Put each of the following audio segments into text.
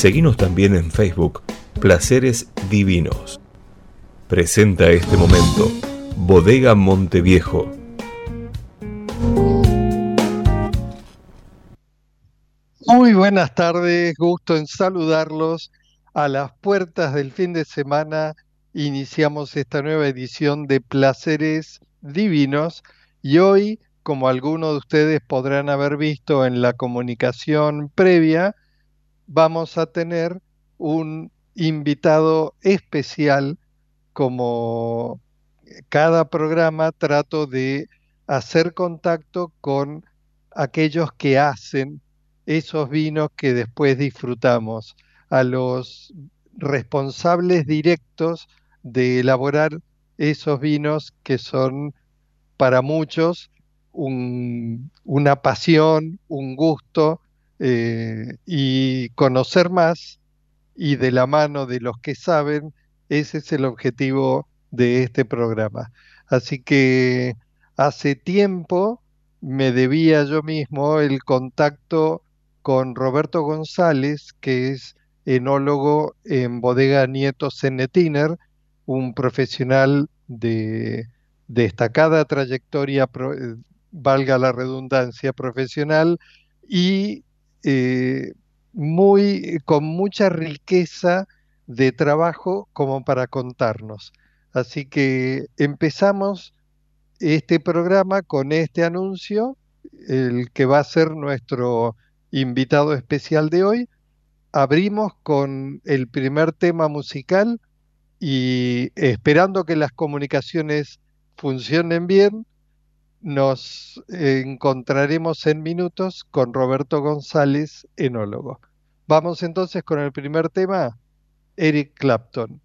Seguimos también en Facebook, Placeres Divinos. Presenta este momento, Bodega Monteviejo. Muy buenas tardes, gusto en saludarlos. A las puertas del fin de semana iniciamos esta nueva edición de Placeres Divinos y hoy, como algunos de ustedes podrán haber visto en la comunicación previa, vamos a tener un invitado especial como cada programa trato de hacer contacto con aquellos que hacen esos vinos que después disfrutamos, a los responsables directos de elaborar esos vinos que son para muchos una pasión, un gusto, eh, y conocer más y de la mano de los que saben, ese es el objetivo de este programa. Así que hace tiempo me debía yo mismo el contacto con Roberto González, que es enólogo en Bodega Nieto Senetiner, un profesional de destacada trayectoria, eh, valga la redundancia, profesional, y eh, muy, con mucha riqueza de trabajo como para contarnos. Así que empezamos este programa con este anuncio, el que va a ser nuestro invitado especial de hoy. Abrimos con el primer tema musical y esperando que las comunicaciones funcionen bien, nos encontraremos en minutos con Roberto González, enólogo. Vamos entonces con el primer tema, Eric Clapton.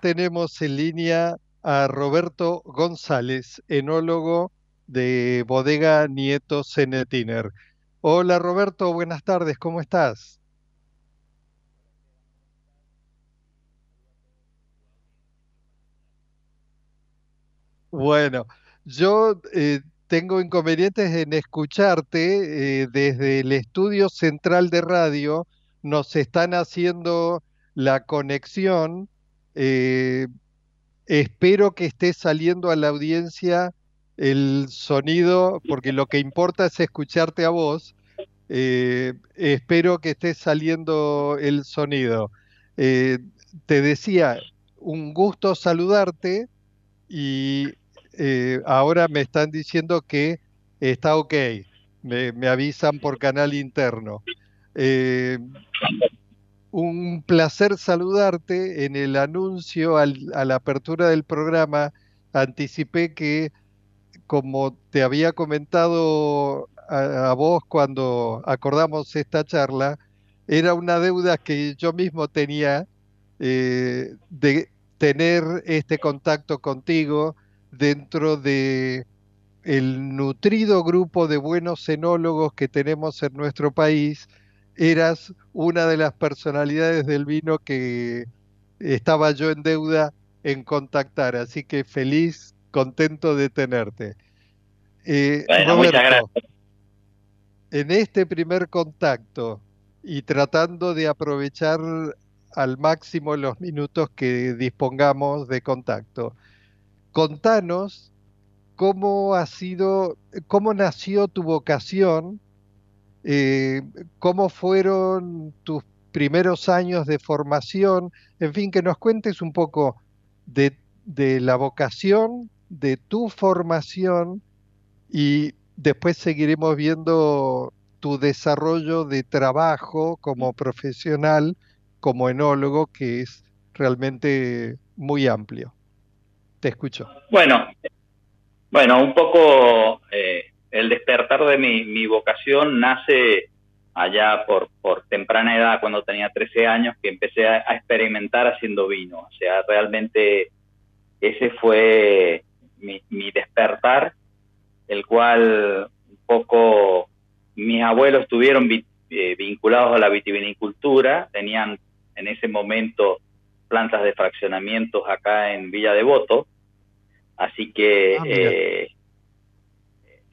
Tenemos en línea a Roberto González, enólogo de Bodega Nieto Cenetiner. Hola Roberto, buenas tardes, ¿cómo estás? Bueno, yo eh, tengo inconvenientes en escucharte eh, desde el estudio central de radio. Nos están haciendo la conexión. Eh, espero que esté saliendo a la audiencia el sonido, porque lo que importa es escucharte a vos. Eh, espero que esté saliendo el sonido. Eh, te decía, un gusto saludarte y ahora me están diciendo que está ok. Me avisan por canal interno. Un placer saludarte. En el anuncio al- a la apertura del programa anticipé que, como te había comentado a, a vos cuando acordamos esta charla, era una deuda que yo mismo tenía eh, de tener este contacto contigo dentro de el nutrido grupo de buenos enólogos que tenemos en nuestro país, eras una de las personalidades del vino que estaba yo en deuda en contactar, así que feliz, contento de tenerte. Eh, Bueno, muchas Roberto, gracias. en este primer contacto y tratando de aprovechar al máximo los minutos que dispongamos de contacto, contanos cómo ha sido, cómo nació tu vocación, eh, cómo fueron tus primeros años de formación, en fin, que nos cuentes un poco de, de la vocación, de tu formación y después seguiremos viendo tu desarrollo de trabajo como profesional, como enólogo, que es realmente muy amplio. Te escucho. Bueno, bueno, un poco eh, el despertar de mi, mi vocación nace allá por, por temprana edad, cuando tenía 13 años, que empecé a, a experimentar haciendo vino. O sea, realmente ese fue mi, mi despertar, el cual un poco mis abuelos estuvieron vi- eh, vinculados a la vitivinicultura, tenían en ese momento plantas de fraccionamientos acá en Villa Devoto, así que Ah,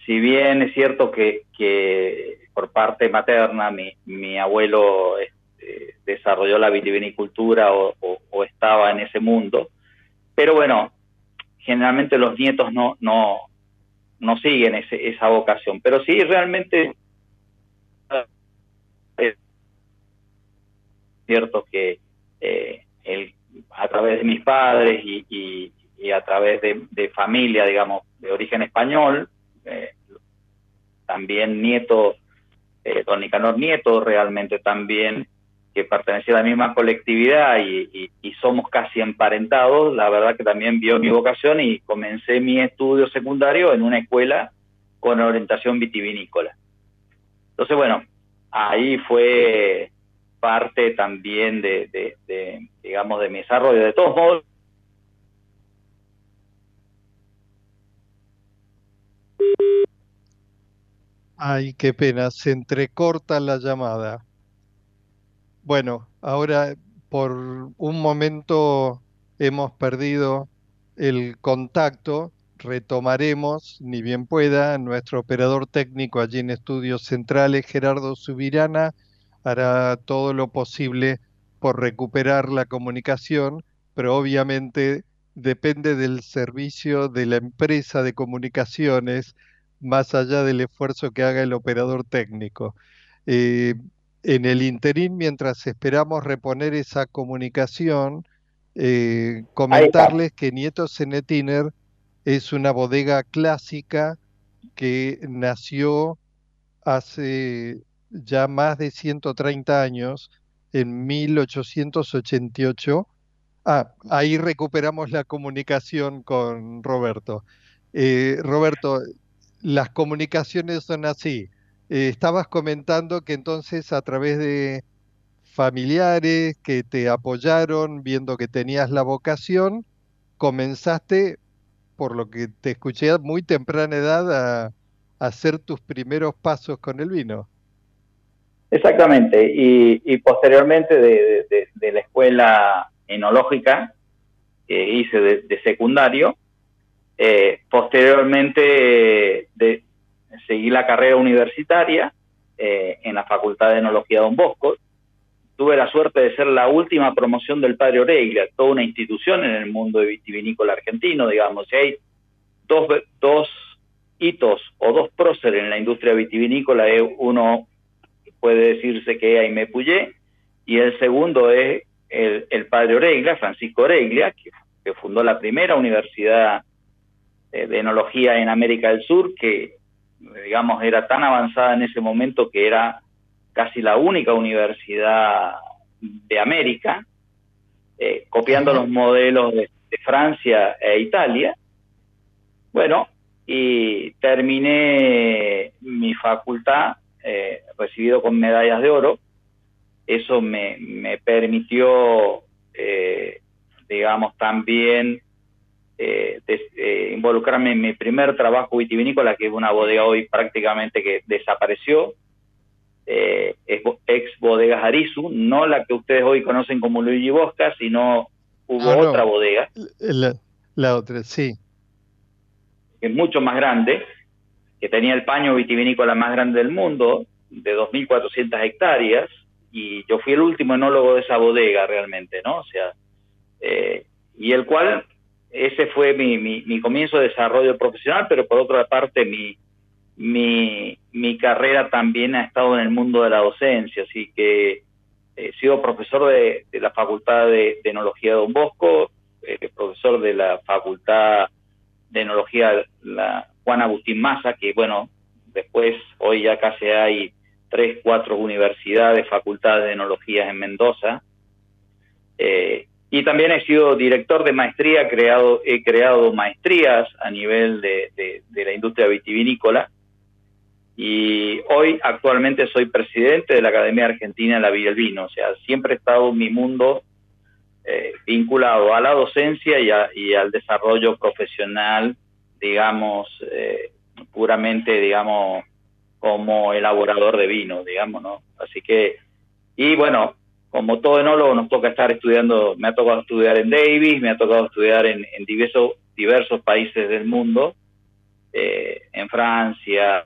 si bien es cierto que, que por parte materna mi, mi abuelo este, desarrolló la vitivinicultura o, estaba en ese mundo, pero bueno, generalmente los nietos no, no, no siguen ese- esa vocación, pero sí realmente es cierto que eh, el- a través de mis padres y, y- y a través de, de familia, digamos, de origen español, eh, también nieto, eh, don Nicanor Nieto, realmente también que pertenecía a la misma colectividad y, somos casi emparentados, la verdad que también vio mi vocación y comencé mi estudio secundario en una escuela con orientación vitivinícola. Entonces, bueno, ahí fue parte también de- de, digamos, de mi desarrollo. De todos modos, Ay, qué pena, se entrecorta la llamada. Bueno, ahora por un momento hemos perdido el contacto, retomaremos, ni bien pueda, nuestro operador técnico allí en Estudios Centrales, Gerardo Subirana, hará todo lo posible por recuperar la comunicación, pero obviamente depende del servicio de la empresa de comunicaciones, más allá del esfuerzo que haga el operador técnico. Eh, en el interín, mientras esperamos reponer esa comunicación, eh, comentarles que Nieto Cenetiner es una bodega clásica que nació hace ya más de 130 años, en 1888. Ah, ahí recuperamos la comunicación con Roberto. Eh, Roberto, las comunicaciones son así. Eh, estabas comentando que entonces a través de familiares que te apoyaron viendo que tenías la vocación, comenzaste, por lo que te escuché a muy temprana edad, a, hacer tus primeros pasos con el vino. Exactamente, y, posteriormente de, la escuela enológica que hice de, secundario, eh, posteriormente de, seguí la carrera universitaria eh, en la Facultad de Enología Don Bosco. Tuve la suerte de ser la última promoción del Padre Oreglia, toda una institución en el mundo vitivinícola argentino, digamos. Y hay dos, dos hitos o dos próceres en la industria vitivinícola. Eh, uno puede decirse que es Aimé Puyé, y el segundo es el, Padre Oreglia, Francisco Oreglia, que, fundó la primera universidad eh, de enología en América del Sur, que digamos, era tan avanzada en ese momento que era casi la única universidad de América, eh, copiando los modelos de, Francia e Italia. Bueno, y terminé mi facultad eh, recibido con medallas de oro. Eso me, me permitió, eh, digamos, también eh, eh, involucrarme en mi primer trabajo vitivinícola, que es una bodega hoy prácticamente que desapareció, eh, es ex bodegas Arizu, no la que ustedes hoy conocen como Luigi Bosca, sino hubo ah, otra bodega. La, otra, sí. Que es mucho más grande, que tenía el paño vitivinícola más grande del mundo, de 2.400 hectáreas, y yo fui el último enólogo de esa bodega realmente, ¿no? O sea, y el cual ese fue mi, mi, comienzo de desarrollo profesional, pero por otra parte mi, mi, mi, carrera también ha estado en el mundo de la docencia, así que he sido profesor de, la Facultad de, Enología de Don Bosco, eh, profesor de la Facultad de Enología la Juan Agustín Maza, que bueno, después hoy ya casi hay tres, cuatro universidades, facultades de enología en Mendoza, eh, y también he sido director de maestría, creado, he creado maestrías a nivel de, la industria vitivinícola. Y hoy actualmente soy presidente de la Academia Argentina de la Vida del Vino. O sea, siempre he estado en mi mundo eh, vinculado a la docencia y, al desarrollo profesional, digamos, eh, puramente, digamos, como elaborador de vino, digamos, ¿no? Así que, y bueno, como todo enólogo nos toca estar estudiando, me ha tocado estudiar en Davis, me ha tocado estudiar en, diversos, diversos países del mundo, eh, en Francia,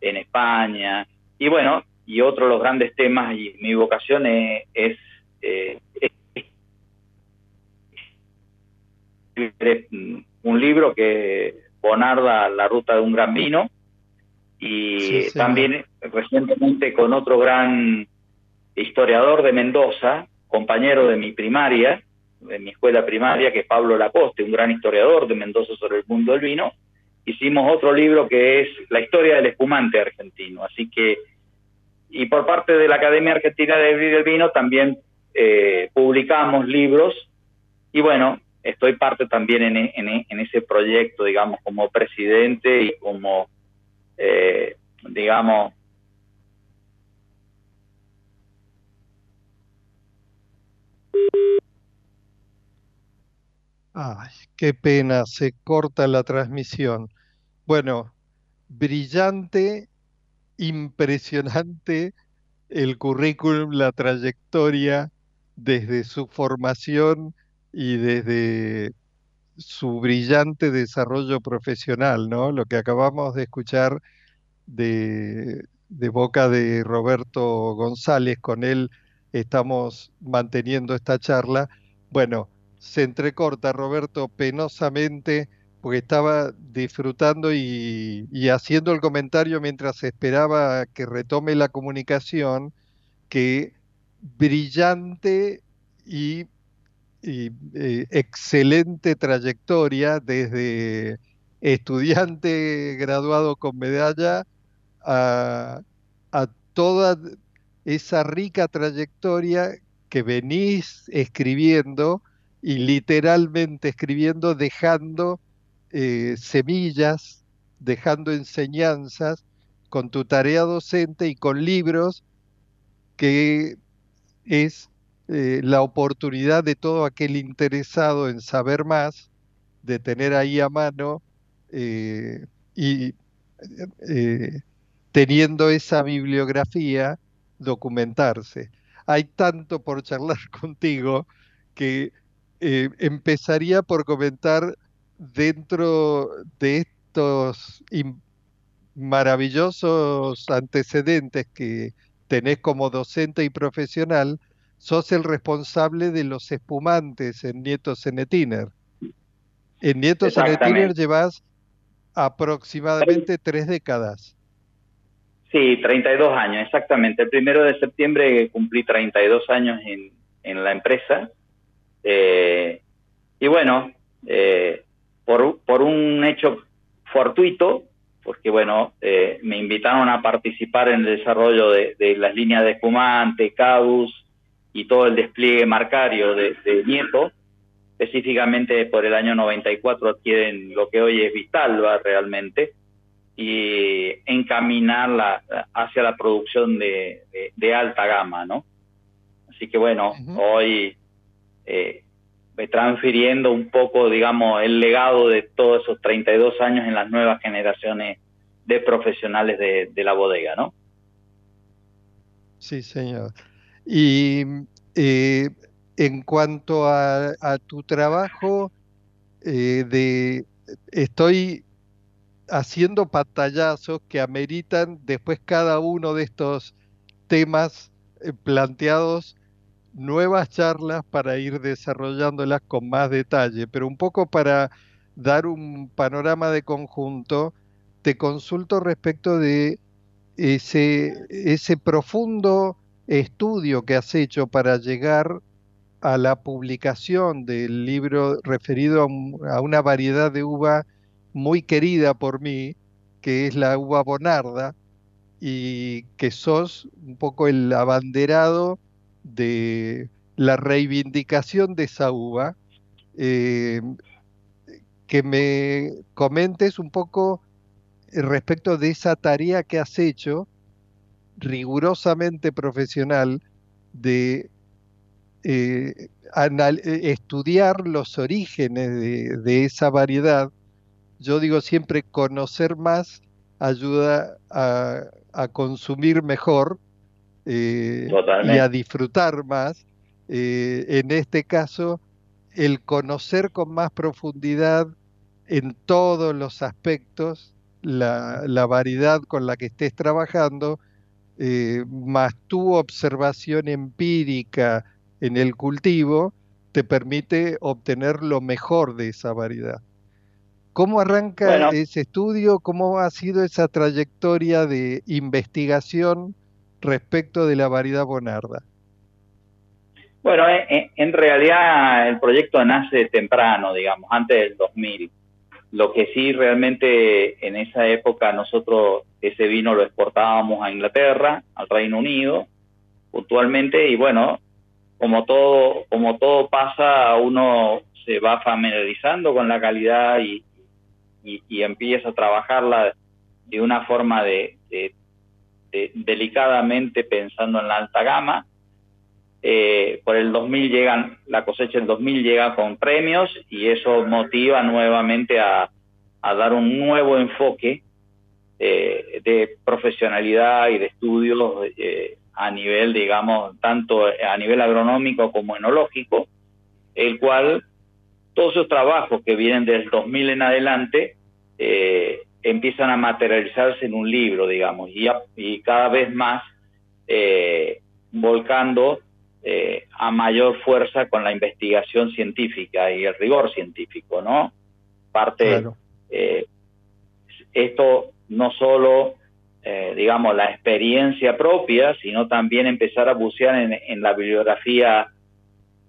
en España, y bueno, y otro de los grandes temas y mi vocación es, eh, un libro que Bonarda, La Ruta de un Gran Vino, y también recientemente con otro gran historiador de Mendoza, compañero de mi primaria, de mi escuela primaria, que es Pablo Lacoste, un gran historiador de Mendoza sobre el mundo del vino, hicimos otro libro que es La historia del espumante argentino. Así que, y por parte de la Academia Argentina de Vino también eh, publicamos libros y bueno, estoy parte también en, ese proyecto, digamos, como presidente y como, eh, digamos, Ay, qué pena, se corta la transmisión. Bueno, brillante, impresionante el currículum, la trayectoria desde su formación y desde su brillante desarrollo profesional, ¿no? Lo que acabamos de escuchar de, de boca de Roberto González, con él estamos manteniendo esta charla. Bueno, se entrecorta Roberto penosamente porque estaba disfrutando y, haciendo el comentario mientras esperaba que retome la comunicación, que brillante y, eh, excelente trayectoria desde estudiante graduado con medalla a, a toda esa rica trayectoria que venís escribiendo y literalmente escribiendo, dejando eh, semillas, dejando enseñanzas con tu tarea docente y con libros que es eh, la oportunidad de todo aquel interesado en saber más, de tener ahí a mano eh, y teniendo esa bibliografía, documentarse. Hay tanto por charlar contigo que empezaría por comentar dentro de estos maravillosos antecedentes que tenés como docente y profesional, sos el responsable de los espumantes en Nieto Senetiner. En Nieto Senetiner llevas aproximadamente tres décadas. Sí, 32 años, exactamente. El primero de septiembre cumplí 32 años en, en la empresa. Eh, y bueno, eh, por, por un hecho fortuito, porque bueno, eh, me invitaron a participar en el desarrollo de, de las líneas de espumante, CADUS, y todo el despliegue marcario de, Nieto, específicamente por el año 94 adquieren lo que hoy es Vistalba realmente, y encaminarla hacia la producción de, alta gama, ¿no? Así que bueno, hoy eh, transfiriendo un poco, digamos, el legado de todos esos 32 años en las nuevas generaciones de profesionales de, de la bodega, ¿no? Sí, señor. Y eh, en cuanto a, tu trabajo, eh, de, estoy haciendo pantallazos que ameritan después cada uno de estos temas eh, planteados nuevas charlas para ir desarrollándolas con más detalle, pero un poco para dar un panorama de conjunto, te consulto respecto de ese, ese profundo estudio que has hecho para llegar a la publicación del libro referido a, una variedad de uva muy querida por mí, que es la uva bonarda, y que sos un poco el abanderado de la reivindicación de esa uva, eh, que me comentes un poco respecto de esa tarea que has hecho rigurosamente profesional de eh, eh, estudiar los orígenes de, esa variedad. Yo digo siempre, conocer más ayuda a, consumir mejor eh, y a disfrutar más. en este caso, el conocer con más profundidad en todos los aspectos la, la variedad con la que estés trabajando eh, más tu observación empírica en el cultivo, te permite obtener lo mejor de esa variedad. ¿Cómo arranca ese estudio? ¿Cómo ha sido esa trayectoria de investigación respecto de la variedad Bonarda? Bueno, en realidad el proyecto nace temprano, digamos, antes del 2000. Lo que sí realmente en esa época nosotros ese vino lo exportábamos a Inglaterra, al Reino Unido, puntualmente, y bueno, como todo, como todo pasa, uno se va familiarizando con la calidad y, y, empieza a trabajarla de una forma de, delicadamente pensando en la alta gama. Eh, por el 2000 llegan, la cosecha del 2000 llega con premios y eso motiva nuevamente a, dar un nuevo enfoque eh, de profesionalidad y de estudios eh, a nivel, digamos, tanto a nivel agronómico como enológico, el cual todos esos trabajos que vienen del 2000 en adelante empiezan a materializarse en un libro, digamos, y, y cada vez más volcando eh, a mayor fuerza con la investigación científica y el rigor científico, ¿no? Parte, eh, esto no solo, eh, digamos, la experiencia propia, sino también empezar a bucear en, la bibliografía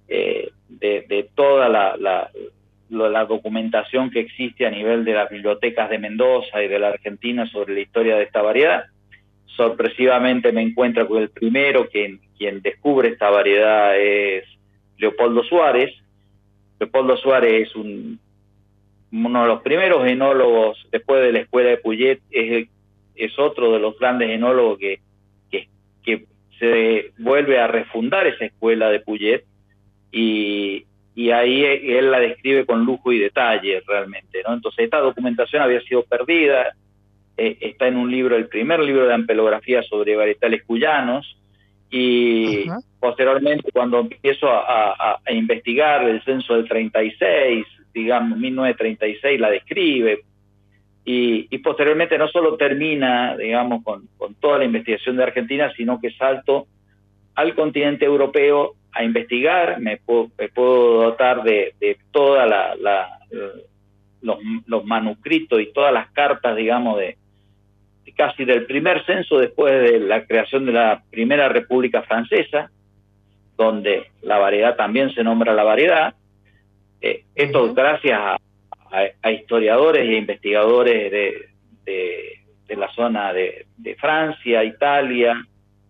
de, toda la, documentación que existe a nivel de las bibliotecas de Mendoza y de la Argentina sobre la historia de esta variedad. Sorpresivamente me encuentro con el primero que quien descubre esta variedad es Leopoldo Suárez. Leopoldo Suárez es un, uno de los primeros enólogos después de la escuela de Puyet, es, es otro de los grandes enólogos que, que, se vuelve a refundar esa escuela de Puyet y, y ahí él la describe con lujo y detalle realmente, ¿no? Entonces esta documentación había sido perdida, eh, está en un libro, el primer libro de ampelografía sobre varietales cuyanos, y posteriormente cuando empiezo a, investigar el censo del 36, digamos 1936, la describe, y, y posteriormente no solo termina, digamos, con, con toda la investigación de Argentina, sino que salto al continente europeo a investigar, me puedo, dotar de, de toda la, los, los, manuscritos y todas las cartas, digamos, de, casi del primer censo después de la creación de la primera República Francesa, donde la variedad también se nombra la variedad. Eh, esto gracias a, a, historiadores e investigadores de, de, la zona de, de Francia, Italia,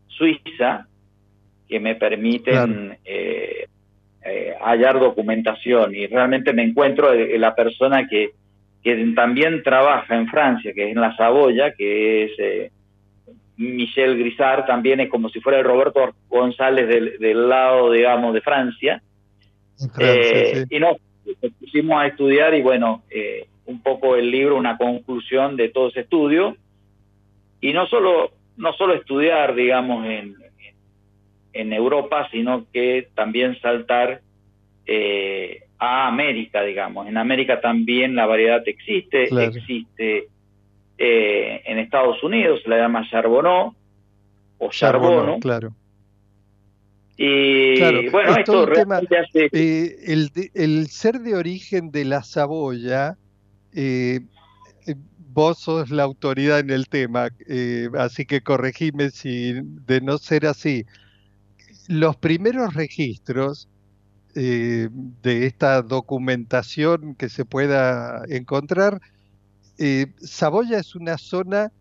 Suiza, que me permiten eh, eh, hallar documentación y realmente me encuentro la persona que, que, también trabaja en Francia, que es en la Saboya, que es eh, Michel Grisard, también es como si fuera el Roberto González del, lado, digamos, de Francia. Y nos, pusimos a estudiar y bueno, un poco el libro, una conclusión de todo ese estudio. Y no solo, no solo estudiar, digamos, en, en Europa, sino que también saltar eh, a América, digamos. En América también la variedad existe, existe eh, en Estados Unidos, se la llama Charbonneau o Charbono. Claro. Y bueno, esto realmente hace... Eh, el, el, ser de origen de la Saboya, vos sos la autoridad en el tema, así que corregime si de no ser así los primeros registros eh, de esta documentación que se pueda encontrar, eh, Saboya es una zona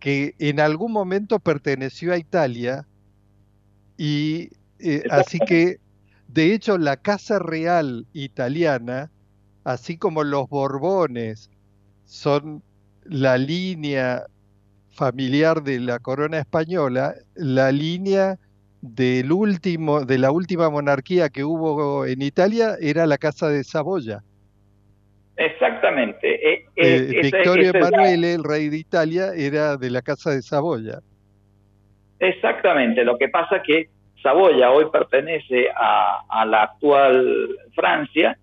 que en algún momento perteneció a Italia y eh, así que de hecho la Casa Real italiana, así como los Borbones son la línea familiar de la corona española, la línea del último, de la última monarquía que hubo en Italia era la Casa de Saboya. Exactamente. E, e, eh, Victorio Emanuele, el rey de Italia, era de la Casa de Saboya. Exactamente. Lo que pasa es que Saboya hoy pertenece a, la actual Francia,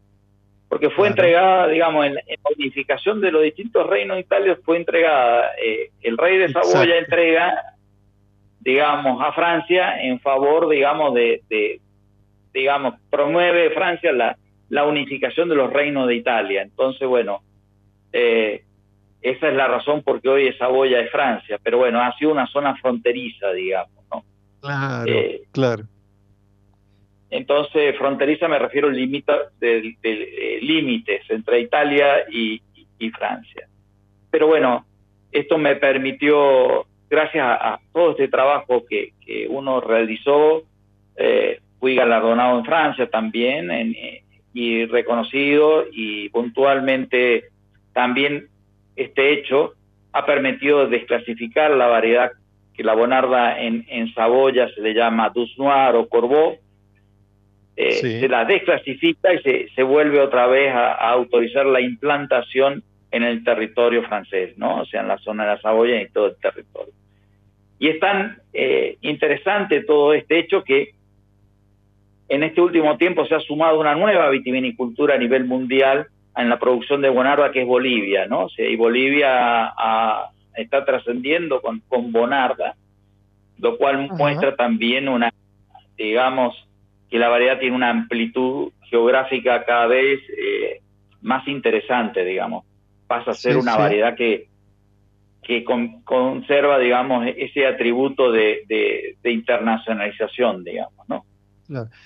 porque fue entregada, digamos, en, la unificación de los distintos reinos de Italia fue entregada. Eh, el rey de Saboya entrega digamos, a Francia en favor, digamos, de, digamos, promueve Francia la, la, unificación de los reinos de Italia. Entonces, bueno, eh, esa es la razón por qué hoy Saboya es Francia, pero bueno, ha sido una zona fronteriza, digamos, ¿no? Claro, eh, claro. Entonces, fronteriza me refiero al límite de, eh, límites entre Italia y, y Francia. Pero bueno, esto me permitió gracias a, todo este trabajo que, uno realizó, eh, fui galardonado en Francia también eh, y reconocido y puntualmente también este hecho ha permitido desclasificar la variedad que la bonarda en, en Saboya se le llama Douce Noir o Corbeau, eh, se la desclasifica y se, se vuelve otra vez a, autorizar la implantación en el territorio francés, ¿no? O sea, en la zona de la Saboya y todo el territorio. Y es tan eh, interesante todo este hecho que en este último tiempo se ha sumado una nueva vitivinicultura a nivel mundial en la producción de Bonarda, que es Bolivia, ¿no? O sea, y Bolivia está trascendiendo con, con Bonarda, lo cual muestra también una, digamos, que la variedad tiene una amplitud geográfica cada vez eh, más interesante, digamos. Pasa a ser una variedad que que conserva, digamos, ese atributo de, internacionalización, digamos, ¿no?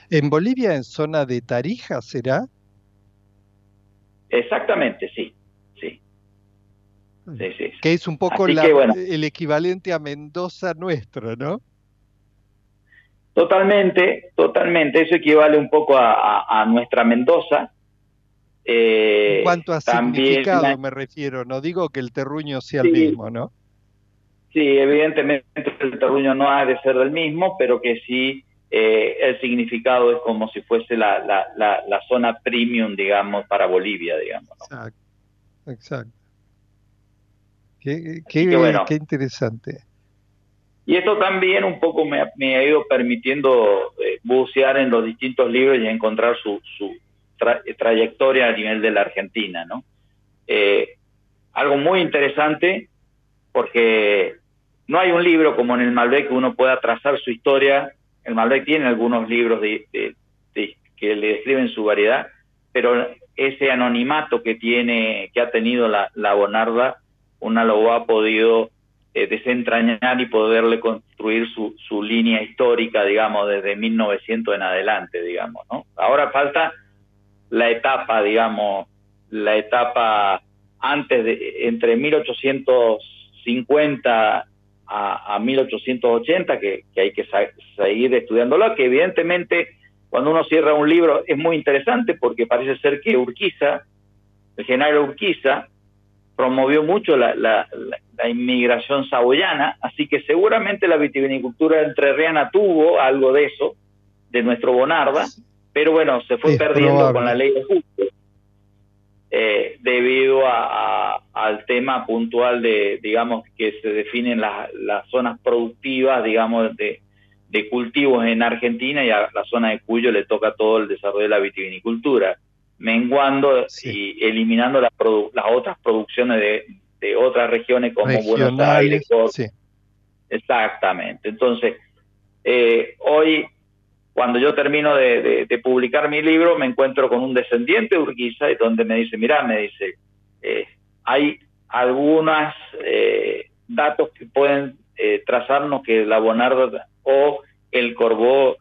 ¿En Bolivia, en zona de Tarija, será? Exactamente, sí, sí. sí, Que es un poco el equivalente a Mendoza nuestro, ¿no? Totalmente, totalmente. Eso equivale un poco a nuestra Mendoza, eh, en cuanto a significado me refiero, no digo que el terruño sea el mismo, ¿no? Sí, evidentemente el terruño no ha de ser del mismo, pero que sí eh, el significado es como si fuese la, la, la, zona premium, digamos, para Bolivia, digamos. Exacto, exacto. Qué, qué, interesante. Y esto también un poco me, ha ido permitiendo eh, bucear en los distintos libros y encontrar su, su trayectoria a nivel de la Argentina, ¿no? Eh, algo muy interesante porque no hay un libro como en el Malbec que uno pueda trazar su historia el Malbec tiene algunos libros de, que le describen su variedad, pero ese anonimato que tiene, que ha tenido la, Bonarda, una lo ha podido eh, desentrañar y poderle construir su, su línea histórica, digamos, desde 1900 en adelante, digamos, ¿no? Ahora falta la etapa, digamos, la etapa antes de, entre 1850 a, 1880, que, hay que seguir estudiándolo, que evidentemente cuando uno cierra un libro es muy interesante porque parece ser que Urquiza, el general Urquiza, promovió mucho la, la, inmigración saboyana, así que seguramente la vitivinicultura entrerriana tuvo algo de eso, de nuestro Bonarda, pero bueno, se fue perdiendo con la ley de justo eh, debido a, al tema puntual de, digamos, que se definen las, zonas productivas, digamos, de, cultivos en Argentina y a la zona de Cuyo le toca todo el desarrollo de la vitivinicultura, menguando y eliminando las, las otras producciones de, otras regiones como Buenos Aires. Exactamente. Entonces, eh, hoy cuando yo termino de, publicar mi libro, me encuentro con un descendiente de Urquiza y donde me dice, mira, me dice, eh, hay algunos eh, datos que pueden eh, trazarnos que la Bonarda o el Corbó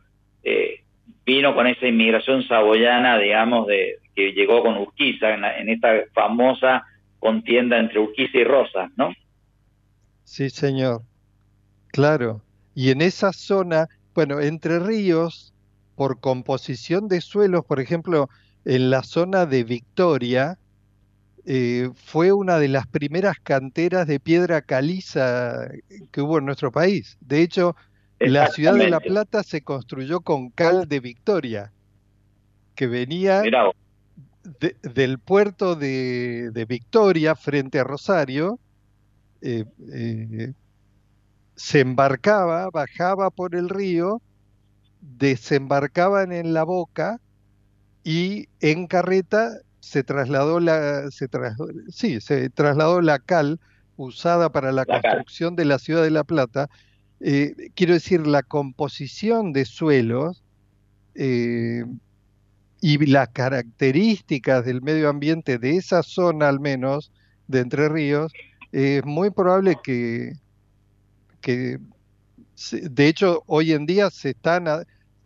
vino con esa inmigración saboyana, digamos, de que llegó con Urquiza en, en esta famosa contienda entre Urquiza y Rosas, ¿no? Sí, señor. Claro. Y en esa zona bueno, Entre Ríos, por composición de suelos, por ejemplo, en la zona de Victoria, eh, fue una de las primeras canteras de piedra caliza que hubo en nuestro país. De hecho, la ciudad de La Plata se construyó con cal de Victoria, que venía del puerto de, Victoria frente a Rosario, eh, eh, se embarcaba, bajaba por el río, desembarcaban en la boca y en carreta se trasladó la, se sí, se trasladó la cal usada para la, construcción de la ciudad de La Plata. Eh, quiero decir, la composición de suelos eh, y las características del medio ambiente de esa zona, al menos, de Entre Ríos, es muy probable que, que de hecho hoy en día se están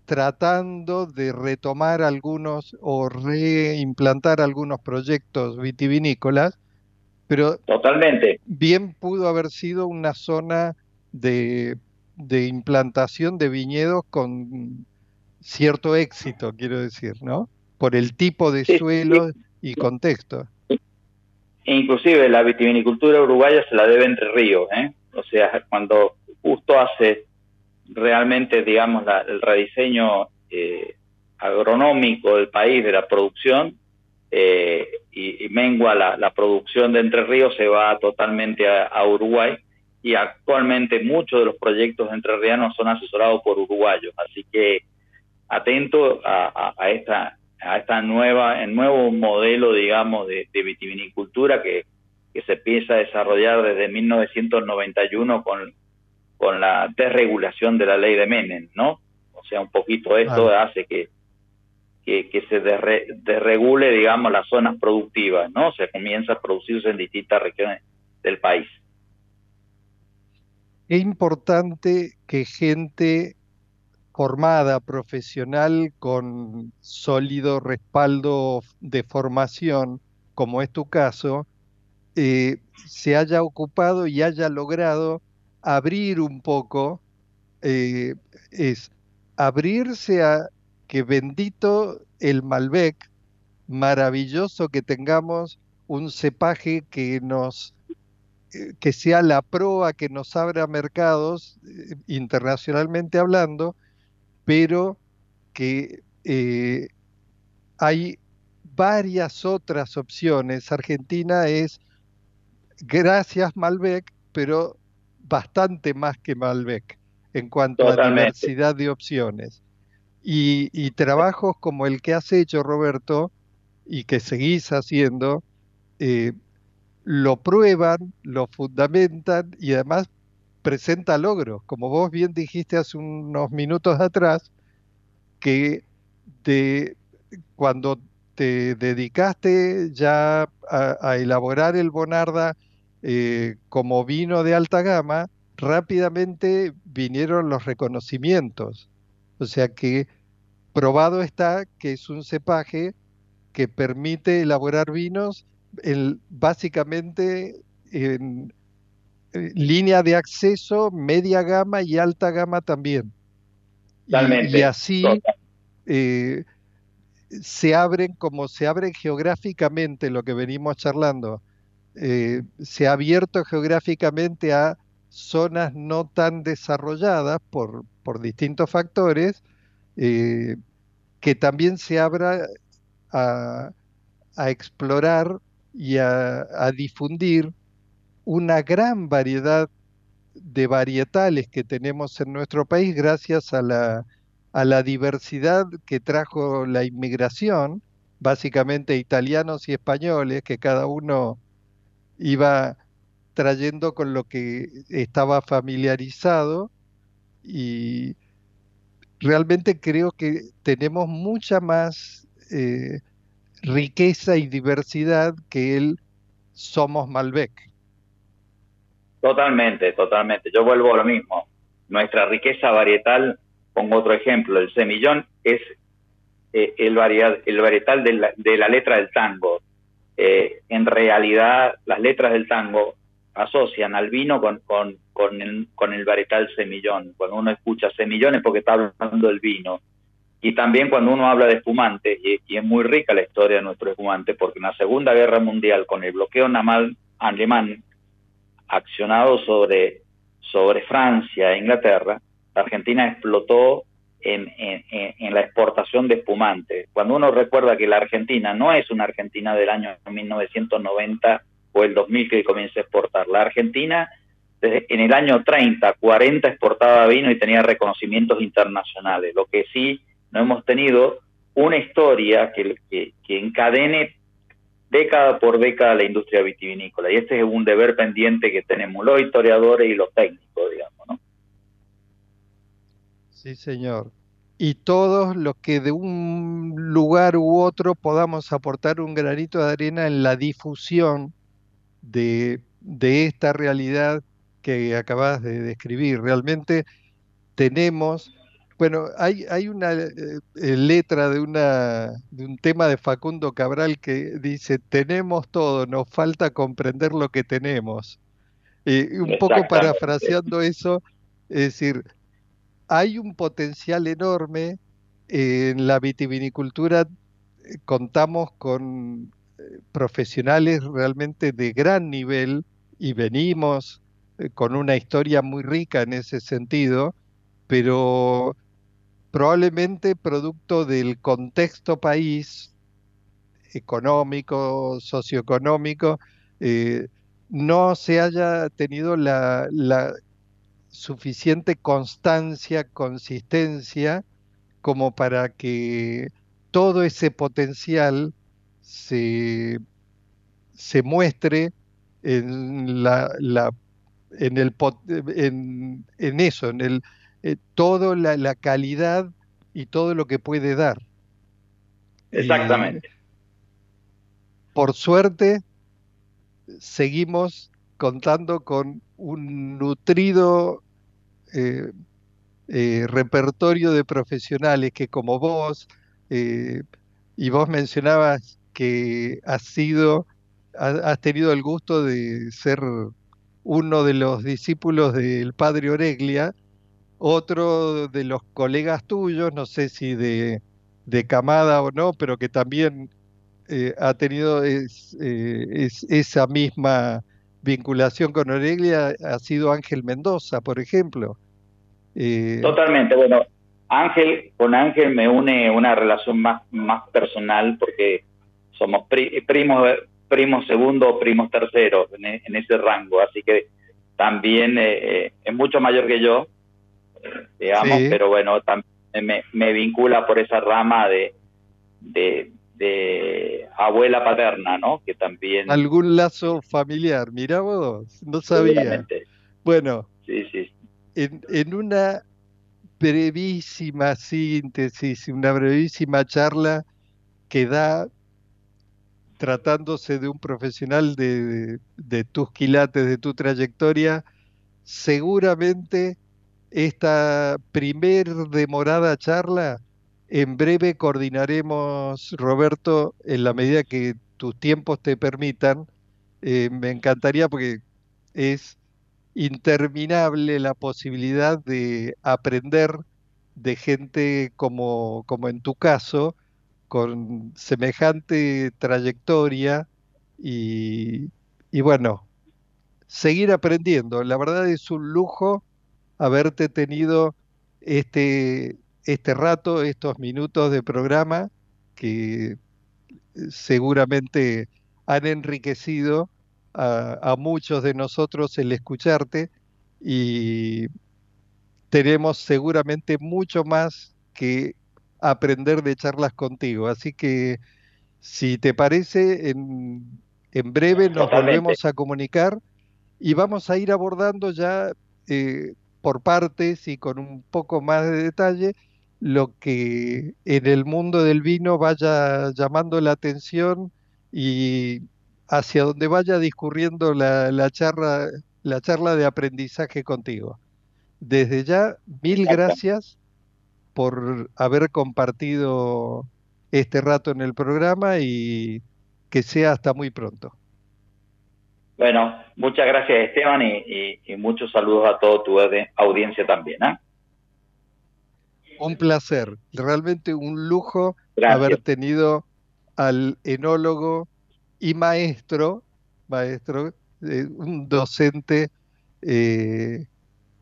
tratando de retomar algunos o reimplantar algunos proyectos vitivinícolas, pero totalmente bien pudo haber sido una zona de, implantación de viñedos con cierto éxito, quiero decir, ¿no? Por el tipo de suelo y contexto. Inclusive la vitivinicultura uruguaya se la debe entre ríos, ¿eh? O sea, cuando justo hace realmente, digamos, el rediseño eh, agronómico del país, de la producción, eh, y, mengua la, producción de Entre Ríos, se va totalmente a, Uruguay y actualmente muchos de los proyectos entrerrianos son asesorados por uruguayos, así que atento a, esta a esta nueva, el nuevo modelo, digamos, de vitivinicultura que, que se empieza a desarrollar desde 1991 con, con la desregulación de la ley de Menem, ¿no? O sea, un poquito esto hace que, que, se desregule, digamos, las zonas productivas, ¿no? Se comienza a producirse en distintas regiones del país. Es importante que gente formada, profesional, con sólido respaldo de formación, como es tu caso, eh, se haya ocupado y haya logrado abrir un poco, eh, es abrirse a que bendito el Malbec, maravilloso que tengamos un cepaje que nos que sea la proa que nos abra mercados internacionalmente hablando, pero que hay varias otras opciones. Argentina es, gracias Malbec, pero bastante más que Malbec en cuanto a diversidad de opciones. Y, trabajos como el que has hecho, Roberto, y que seguís haciendo, eh, lo prueban, lo fundamentan y además presenta logros. Como vos bien dijiste hace unos minutos atrás, que de cuando te dedicaste ya a, elaborar el Bonarda eh, como vino de alta gama, rápidamente vinieron los reconocimientos. O sea que probado está que es un cepaje que permite elaborar vinos básicamente en, eh, línea de acceso, media gama y alta gama también. Y, así eh, se abren como se abren geográficamente lo que venimos charlando. Eh, se ha abierto geográficamente a zonas no tan desarrolladas por, por distintos factores, eh, que también se abra a, explorar y a, difundir una gran variedad de varietales que tenemos en nuestro país gracias a la, a la diversidad que trajo la inmigración, básicamente italianos y españoles, que cada uno iba trayendo con lo que estaba familiarizado y realmente creo que tenemos mucha más eh, riqueza y diversidad que el Somos Malbec. Totalmente, totalmente. Yo vuelvo a lo mismo. Nuestra riqueza varietal, pongo otro ejemplo, el semillón es eh, el, el varietal de la, de la, letra del tango. Eh, en realidad, las letras del tango asocian al vino con, con, con, el, con varietal semillón. Cuando uno escucha semillón es porque está hablando del vino. Y también cuando uno habla de espumante, y, es muy rica la historia de nuestro espumante, porque en la Segunda Guerra Mundial, con el bloqueo naval alemán accionado sobre, sobre Francia e Inglaterra, la Argentina explotó en, en, la exportación de espumante. Cuando uno recuerda que la Argentina no es una Argentina del año 1990 o el 2000 que comienza a exportar. La Argentina en el año 30, 40 exportaba vino y tenía reconocimientos internacionales. Lo que sí no hemos tenido una historia que, que, que encadene década por década la industria vitivinícola. Y este es un deber pendiente que tenemos los historiadores y los técnicos, digamos, ¿no? Sí, señor. Y todos los que de un lugar u otro podamos aportar un granito de arena en la difusión de, esta realidad que acabas de describir. Realmente tenemos, bueno, hay, hay una eh, eh, letra de, una, de un tema de Facundo Cabral que dice, tenemos todo, nos falta comprender lo que tenemos. y un poco parafraseando eso, es decir, hay un potencial enorme en la vitivinicultura, eh, contamos con profesionales realmente de gran nivel y venimos eh, con una historia muy rica en ese sentido, pero probablemente producto del contexto país económico, socioeconómico, eh, no se haya tenido la, suficiente constancia, consistencia, como para que todo ese potencial se, se muestre en la, la en el en, en, eso, en el eh, todo la, la, calidad y todo lo que puede dar. Exactamente. por suerte, seguimos contando con un nutrido eh, eh, repertorio de profesionales que como vos, y vos mencionabas que has sido, has tenido el gusto de ser uno de los discípulos del padre Oreglia, otro de los colegas tuyos, no sé si de, de camada o no, pero que también eh, ha tenido es, eh, esa misma vinculación con Aurelia ha sido Ángel Mendoza, por ejemplo. Eh, Totalmente, bueno, Ángel, con Ángel me une una relación más, más personal porque somos primos, primos segundo, primos terceros en, en, ese rango, así que también eh, eh, es mucho mayor que yo, digamos, pero bueno, también me, me, vincula por esa rama de, de, de abuela paterna, ¿no? Que también... Algún lazo familiar, mira vos, no sabía. Bueno, sí, sí. En, en una brevísima síntesis, una brevísima charla que da tratándose de un profesional de, de, tus quilates, de tu trayectoria, seguramente esta primer demorada charla en breve coordinaremos, Roberto, en la medida que tus tiempos te permitan. Eh, me encantaría porque es interminable la posibilidad de aprender de gente como, como en tu caso, con semejante trayectoria y, y bueno, seguir aprendiendo. La verdad es un lujo haberte tenido este, este rato, estos minutos de programa que seguramente han enriquecido a, muchos de nosotros el escucharte y tenemos seguramente mucho más que aprender de charlas contigo. Así que si te parece, en, en breve nos volvemos a comunicar y vamos a ir abordando ya eh, por partes y con un poco más de detalle lo que en el mundo del vino vaya llamando la atención y hacia donde vaya discurriendo la, la, charla, la charla de aprendizaje contigo. Desde ya, mil gracias por haber compartido este rato en el programa y que sea hasta muy pronto. Bueno, muchas gracias Esteban y, muchos saludos a toda tu audiencia también. ¿eh? Un placer, realmente un lujo haber tenido al enólogo y maestro, maestro, eh, un docente eh,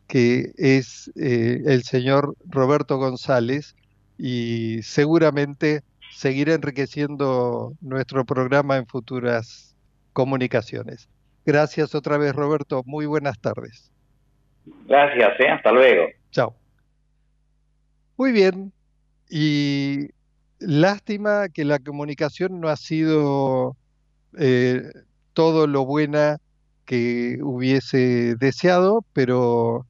que es eh, el señor Roberto González y seguramente seguirá enriqueciendo nuestro programa en futuras comunicaciones. Gracias otra vez Roberto, muy buenas tardes. Gracias, hasta luego. Chao. Muy bien, y lástima que la comunicación no ha sido eh, todo lo buena que hubiese deseado, pero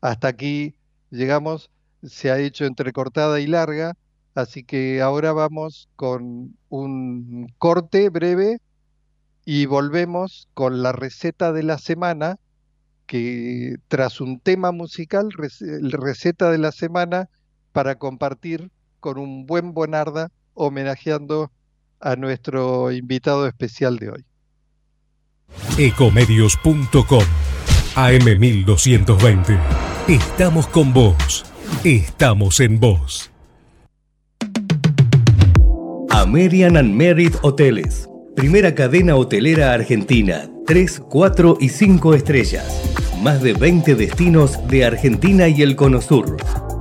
hasta aquí llegamos, se ha hecho entrecortada y larga, así que ahora vamos con un corte breve y volvemos con la receta de la semana, que tras un tema musical, receta de la semana para compartir con un buen Bonarda homenajeando a nuestro invitado especial de hoy. Ecomedios.com AM1220. Estamos con vos. Estamos en vos. American and Merit Hoteles. Primera cadena hotelera argentina. 3, 4 y 5 estrellas. Más de 20 destinos de Argentina y el Cono Sur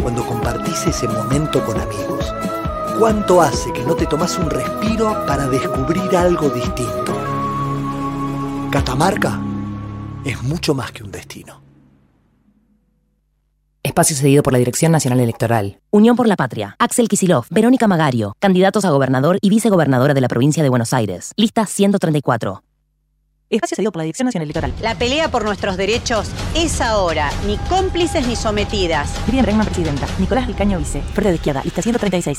cuando compartís ese momento con amigos? ¿Cuánto hace que no te tomas un respiro para descubrir algo distinto? Catamarca es mucho más que un destino. Espacio cedido por la Dirección Nacional Electoral. Unión por la Patria. Axel Kisilov, Verónica Magario, candidatos a gobernador y vicegobernadora de la provincia de Buenos Aires. Lista 134. Espacio cedido por la Dirección Nacional Electoral. La pelea por nuestros derechos es ahora. Ni cómplices ni sometidas. Miriam Bregman, presidenta. Nicolás Vicaño, vice. Frente de izquierda. Lista 136.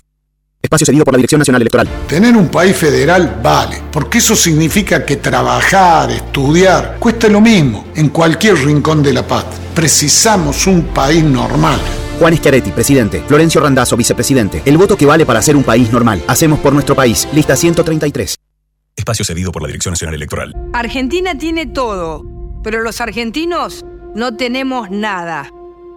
Espacio cedido por la Dirección Nacional Electoral. Tener un país federal vale, porque eso significa que trabajar, estudiar, cuesta lo mismo en cualquier rincón de la paz. Precisamos un país normal. Juan Schiaretti, presidente. Florencio Randazzo, vicepresidente. El voto que vale para ser un país normal. Hacemos por nuestro país. Lista 133. Espacio cedido por la Dirección Nacional Electoral. Argentina tiene todo, pero los argentinos no tenemos nada.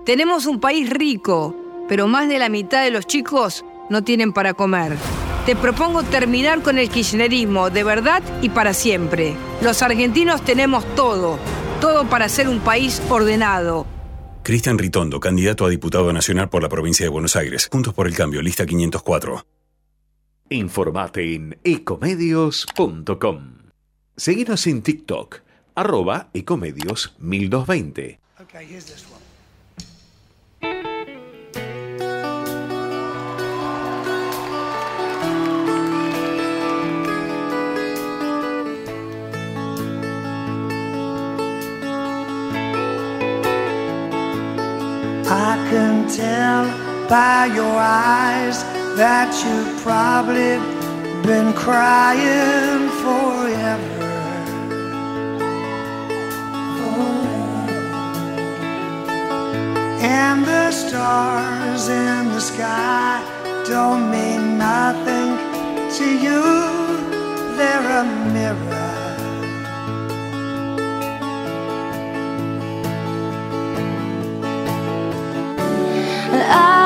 Tenemos un país rico, pero más de la mitad de los chicos no tienen para comer. Te propongo terminar con el kirchnerismo de verdad y para siempre. Los argentinos tenemos todo, todo para ser un país ordenado. Cristian Ritondo, candidato a diputado nacional por la provincia de Buenos Aires. Juntos por el cambio, lista 504. Informate en ecomedios.com. Seguinos en TikTok, arroba ecomedios 1220. Okay, here's this one. That you've probably been crying forever. Oh. And the stars in the sky don't mean nothing to you, they're a mirror. I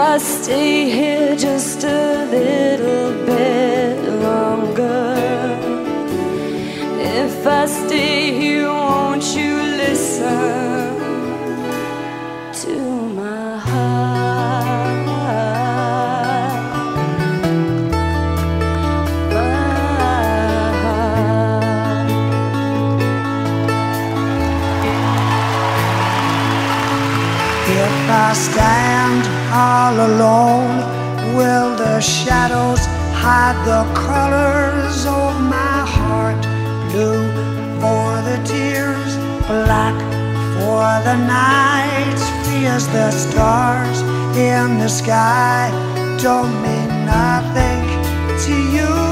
I stay here just a little bit longer, if I stay here, won't you listen to my heart? My heart. If I stand all alone, will the shadows hide the colors of my heart? Blue for the tears, black for the nights, fierce the stars in the sky don't mean nothing to you.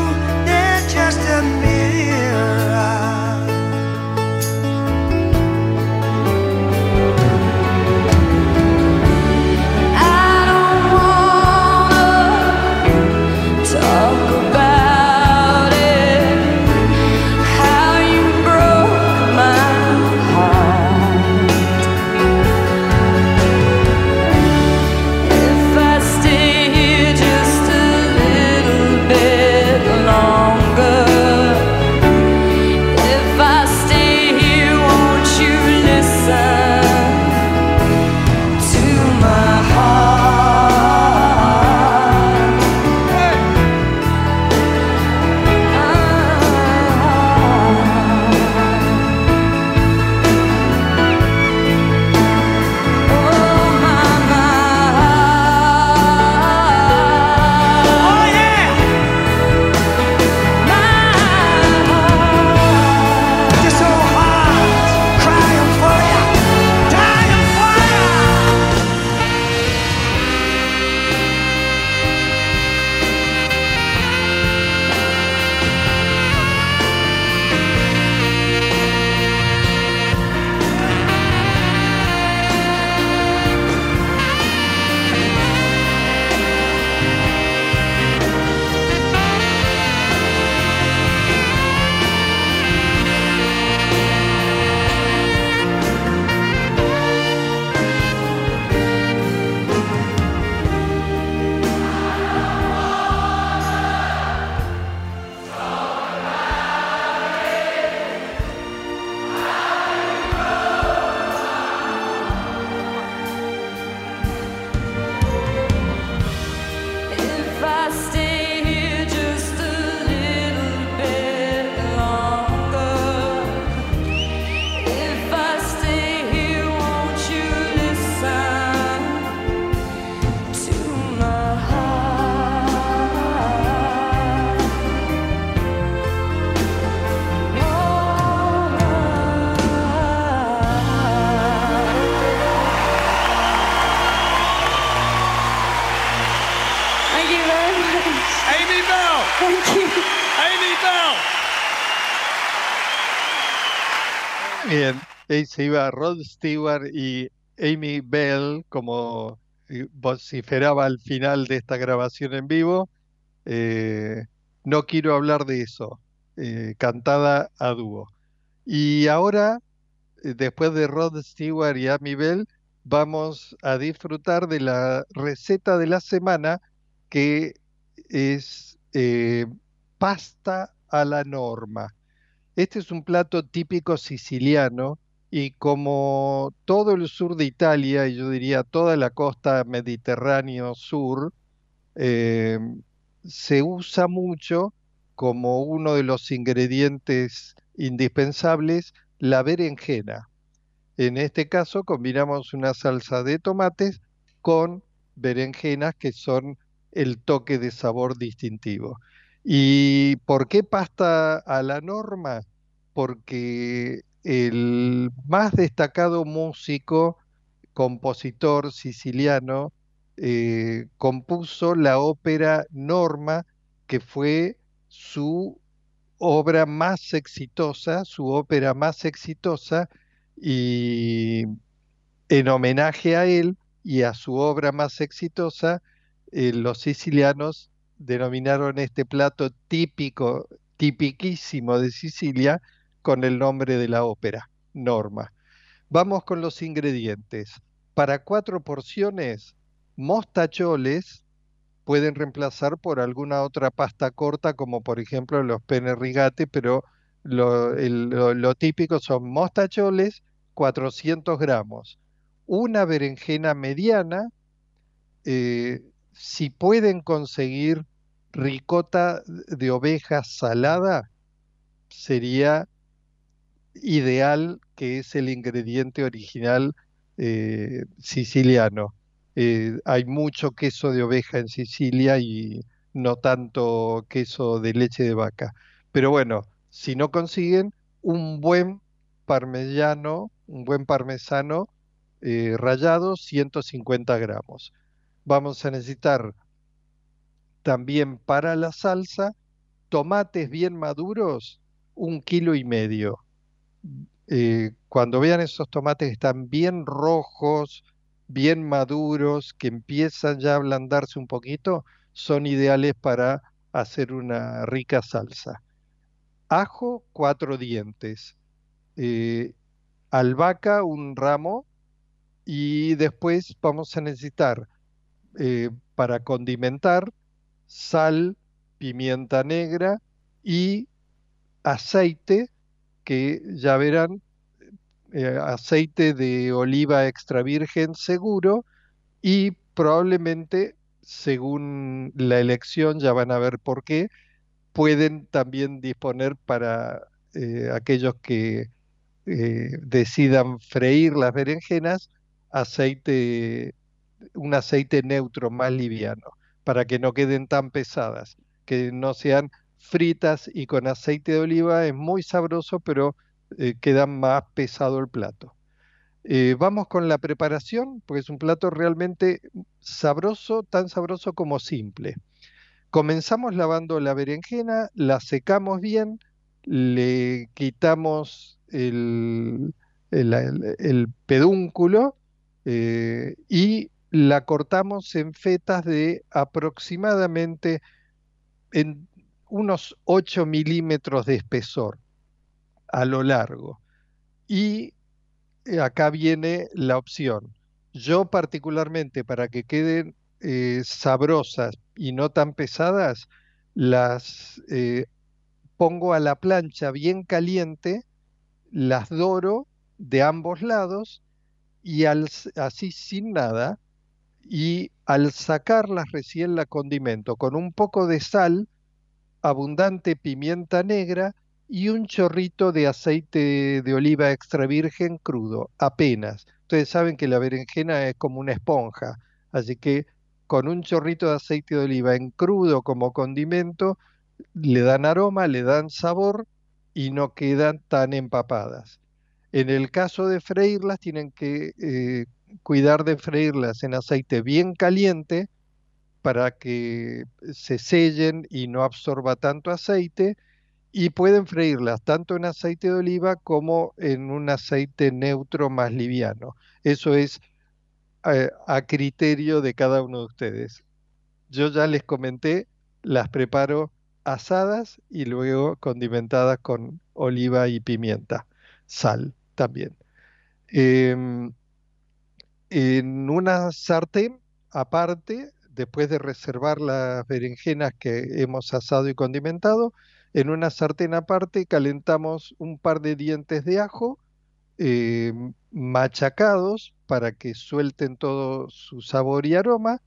Se iba Rod Stewart y Amy Bell, como eh, vociferaba al final de esta grabación en vivo. Eh, no quiero hablar de eso, eh, cantada a dúo. Y ahora, después de Rod Stewart y Amy Bell, vamos a disfrutar de la receta de la semana que es pasta a la norma. Este es un plato típico siciliano y como todo el sur de Italia, y yo diría toda la costa mediterráneo sur, eh, se usa mucho como uno de los ingredientes indispensables la berenjena. En este caso combinamos una salsa de tomates con berenjenas que son el toque de sabor distintivo. ¿Y por qué pasta a la norma? Porque el más destacado músico, compositor siciliano, eh, compuso la ópera Norma, que fue su obra más exitosa, su ópera más exitosa, y en homenaje a él y a su obra más exitosa, eh, los sicilianos denominaron este plato típico, tipiquísimo de Sicilia, con el nombre de la ópera, Norma. Vamos con los ingredientes. Para cuatro porciones, mostacholes pueden reemplazar por alguna otra pasta corta, como por ejemplo los pene rigate, pero lo, típico son mostacholes, 400 gramos, una berenjena mediana, eh, si pueden conseguir ricota de oveja salada, sería ideal, que es el ingrediente original eh, siciliano. Eh, hay mucho queso de oveja en Sicilia y no tanto queso de leche de vaca. Pero bueno, si no consiguen, un buen parmesano, un buen parmesano eh, rallado, 150 gramos. Vamos a necesitar también para la salsa tomates bien maduros, un kilo y medio. Eh, cuando vean esos tomates que están bien rojos, bien maduros, que empiezan ya a ablandarse un poquito, son ideales para hacer una rica salsa. Ajo, cuatro dientes. Eh, albahaca, un ramo. Y después vamos a necesitar eh, para condimentar sal, pimienta negra y aceite, que ya verán, eh, aceite de oliva extra virgen seguro y probablemente, según la elección, ya van a ver por qué, pueden también disponer para eh, aquellos que eh, decidan freír las berenjenas, aceite, un aceite neutro más liviano, para que no queden tan pesadas, que no sean fritas y con aceite de oliva es muy sabroso, pero eh, queda más pesado el plato. Eh, vamos con la preparación, porque es un plato realmente sabroso, tan sabroso como simple. Comenzamos lavando la berenjena, la secamos bien, le quitamos el, pedúnculo eh, y la cortamos en fetas de aproximadamente en unos 8 milímetros de espesor a lo largo. Y eh, acá viene la opción. Yo particularmente, para que queden eh, sabrosas y no tan pesadas, las eh, pongo a la plancha bien caliente, las doro de ambos lados y así sin nada, y al sacarlas recién la condimento con un poco de sal, abundante pimienta negra y un chorrito de aceite de oliva extra virgen crudo, apenas. Ustedes saben que la berenjena es como una esponja, así que con un chorrito de aceite de oliva en crudo como condimento, le dan aroma, le dan sabor y no quedan tan empapadas. En el caso de freírlas, tienen que eh, cuidar de freírlas en aceite bien caliente para que se sellen y no absorba tanto aceite y pueden freírlas tanto en aceite de oliva como en un aceite neutro más liviano. Eso es eh, a criterio de cada uno de ustedes. Yo ya les comenté, las preparo asadas y luego condimentadas con oliva y pimienta, sal también. Em, en una sartén aparte, después de reservar las berenjenas que hemos asado y condimentado, en una sartén aparte calentamos un par de dientes de ajo em, machacados para que suelten todo su sabor y aroma.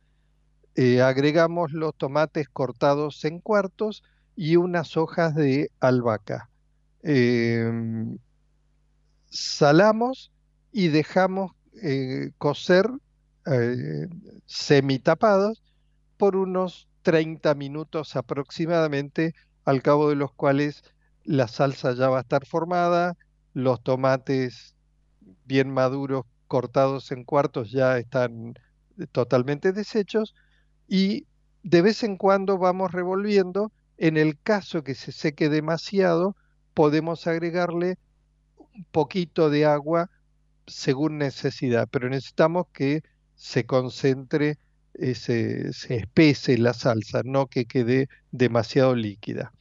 Eh, agregamos los tomates cortados en cuartos y unas hojas de albahaca. Em, salamos y dejamos eh, cocer eh, semitapados por unos 30 minutos aproximadamente, al cabo de los cuales la salsa ya va a estar formada, los tomates bien maduros cortados en cuartos ya están totalmente deshechos y de vez en cuando vamos revolviendo. En el caso que se seque demasiado, podemos agregarle un poquito de agua según necesidad, pero necesitamos que se concentre, se, se espese la salsa, no que quede demasiado líquida.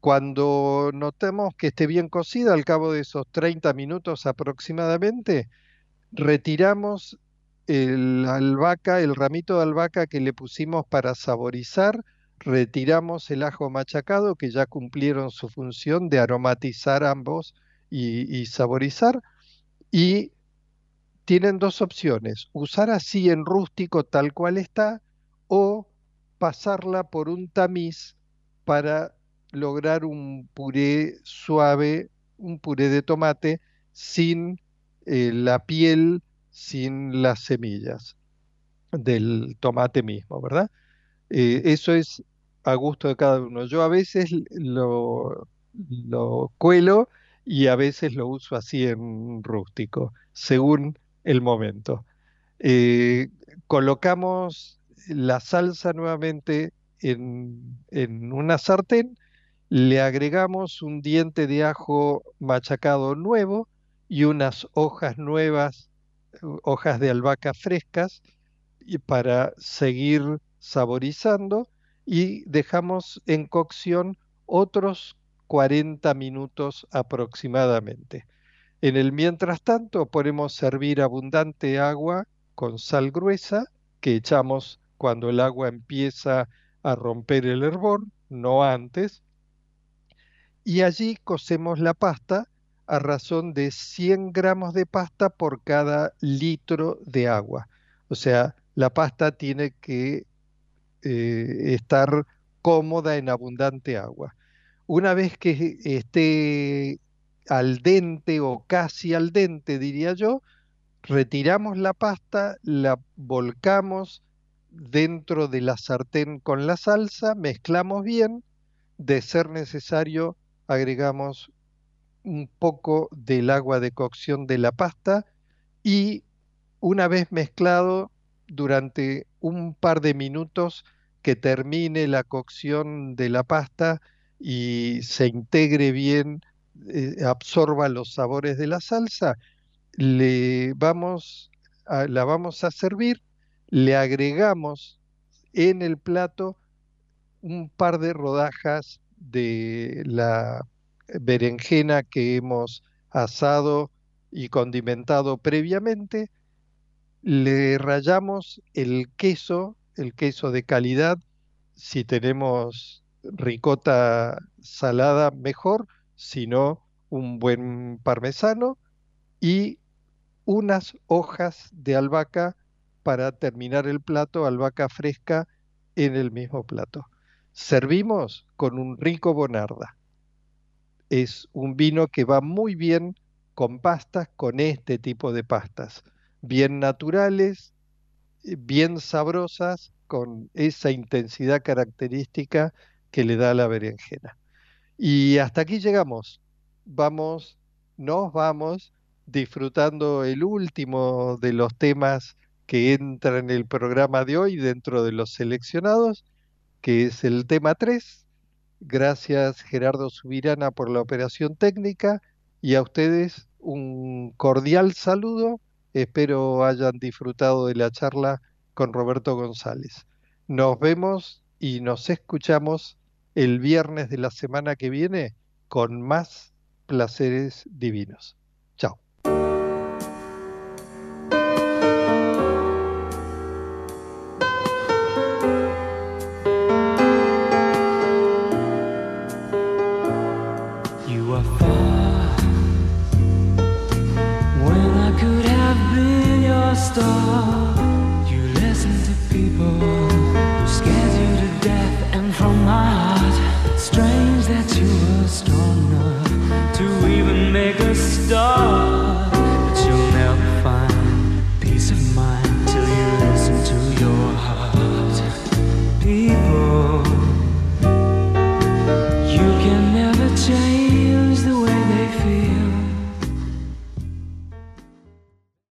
Cuando notemos que esté bien cocida, al cabo de esos 30 minutos aproximadamente, retiramos el albahaca, el ramito de albahaca que le pusimos para saborizar, retiramos el ajo machacado que ya cumplieron su función de aromatizar ambos y, saborizar. Y tienen dos opciones, usar así en rústico tal cual está o pasarla por un tamiz para lograr un puré suave, un puré de tomate sin eh, la piel sin las semillas del tomate mismo, ¿verdad? Eh, eso es a gusto de cada uno. Yo a veces lo, lo cuelo y a veces lo uso así en rústico, según el momento. Eh, colocamos la salsa nuevamente en, en una sartén, le agregamos un diente de ajo machacado nuevo, y unas hojas nuevas, hojas de albahaca frescas, y para seguir saborizando y dejamos en cocción otros 40 minutos aproximadamente. En el mientras tanto podemos servir abundante agua con sal gruesa que echamos cuando el agua empieza a romper el hervor, no antes. Y allí cocemos la pasta a razón de 100 gramos de pasta por cada litro de agua. O sea, la pasta tiene que eh, estar cómoda en abundante agua. Una vez que esté al dente o casi al dente, diría yo, retiramos la pasta, la volcamos dentro de la sartén con la salsa, mezclamos bien, de ser necesario agregamos un poco del agua de cocción de la pasta y una vez mezclado durante un par de minutos que termine la cocción de la pasta y se integre bien, eh, absorba los sabores de la salsa, le vamos la vamos a servir, le agregamos en el plato un par de rodajas de la berenjena que hemos asado y condimentado previamente, le rayamos el queso, el queso de calidad, si tenemos ricota salada mejor, si no un buen parmesano y unas hojas de albahaca para terminar el plato, albahaca fresca en el mismo plato. Servimos con un rico bonarda es un vino que va muy bien con pastas, con este tipo de pastas, bien naturales, eh, bien sabrosas, con esa intensidad característica que le da la berenjena. Y hasta aquí llegamos. Vamos, nos vamos disfrutando el último de los temas que entra en el programa de hoy dentro de los seleccionados, que es el tema 3. Gracias Gerardo Subirana por la operación técnica y a ustedes un cordial saludo. Espero hayan disfrutado de la charla con Roberto González. Nos vemos y nos escuchamos el viernes de la semana que viene con más placeres divinos.